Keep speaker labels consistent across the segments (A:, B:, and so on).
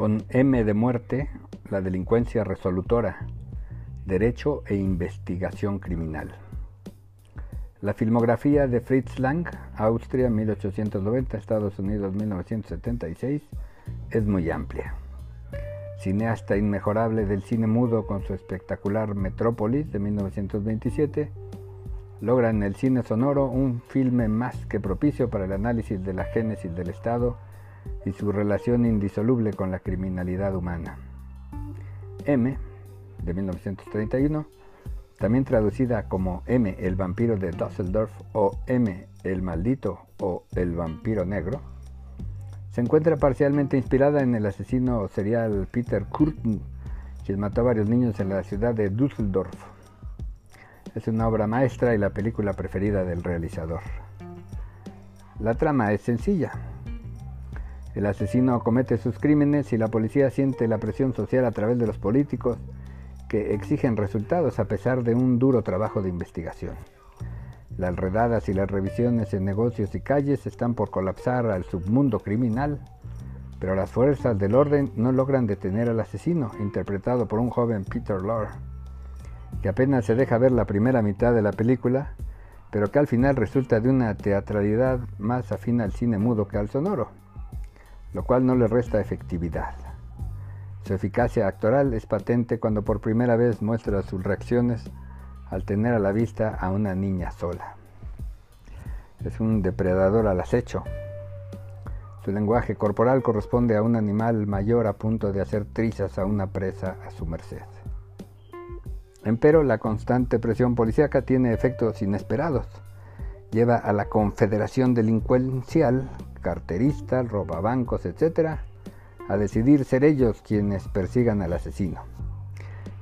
A: Con M de muerte, la delincuencia resolutora, derecho e investigación criminal. La filmografía de Fritz Lang, Austria 1890, Estados Unidos 1976, es muy amplia. Cineasta inmejorable del cine mudo con su espectacular Metrópolis de 1927, logra en el cine sonoro un filme más que propicio para el análisis de la génesis del Estado y su relación indisoluble con la criminalidad humana. M, de 1931, también traducida como M, el vampiro de Dusseldorf o M, el maldito o el vampiro negro, se encuentra parcialmente inspirada en el asesino serial Peter Kurten, quien mató a varios niños en la ciudad de Düsseldorf. Es una obra maestra y la película preferida del realizador. La trama es sencilla. El asesino comete sus crímenes y la policía siente la presión social a través de los políticos que exigen resultados a pesar de un duro trabajo de investigación. Las redadas y las revisiones en negocios y calles están por colapsar al submundo criminal, pero las fuerzas del orden no logran detener al asesino, interpretado por un joven Peter Lorre, que apenas se deja ver la primera mitad de la película, pero que al final resulta de una teatralidad más afín al cine mudo que al sonoro lo cual no le resta efectividad. Su eficacia actoral es patente cuando por primera vez muestra sus reacciones al tener a la vista a una niña sola. Es un depredador al acecho. Su lenguaje corporal corresponde a un animal mayor a punto de hacer trizas a una presa a su merced. Empero, la constante presión policíaca tiene efectos inesperados. Lleva a la confederación delincuencial carteristas, robabancos, etc., a decidir ser ellos quienes persigan al asesino.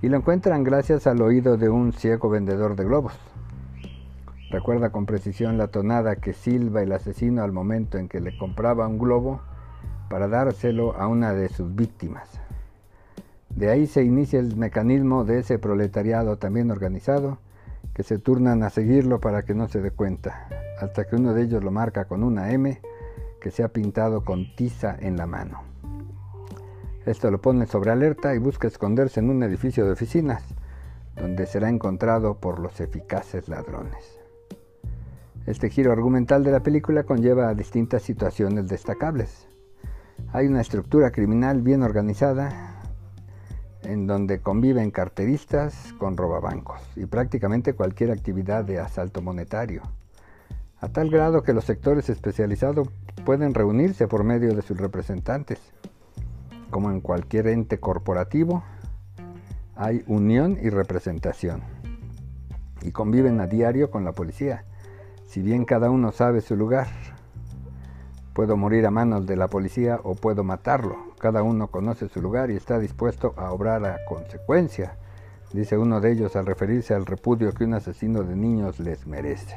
A: Y lo encuentran gracias al oído de un ciego vendedor de globos. Recuerda con precisión la tonada que silba el asesino al momento en que le compraba un globo para dárselo a una de sus víctimas. De ahí se inicia el mecanismo de ese proletariado también organizado, que se turnan a seguirlo para que no se dé cuenta, hasta que uno de ellos lo marca con una M que se ha pintado con tiza en la mano. Esto lo pone sobre alerta y busca esconderse en un edificio de oficinas, donde será encontrado por los eficaces ladrones. Este giro argumental de la película conlleva a distintas situaciones destacables. Hay una estructura criminal bien organizada en donde conviven carteristas con robabancos y prácticamente cualquier actividad de asalto monetario a tal grado que los sectores especializados pueden reunirse por medio de sus representantes. Como en cualquier ente corporativo, hay unión y representación. Y conviven a diario con la policía, si bien cada uno sabe su lugar. Puedo morir a manos de la policía o puedo matarlo. Cada uno conoce su lugar y está dispuesto a obrar a consecuencia, dice uno de ellos al referirse al repudio que un asesino de niños les merece.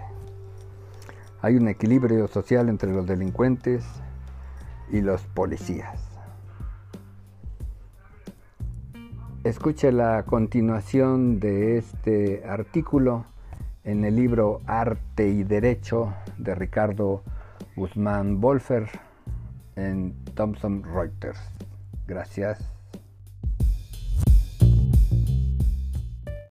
A: Hay un equilibrio social entre los delincuentes y los policías. Escuche la continuación de este artículo en el libro Arte y Derecho de Ricardo Guzmán Wolfer en Thomson Reuters. Gracias.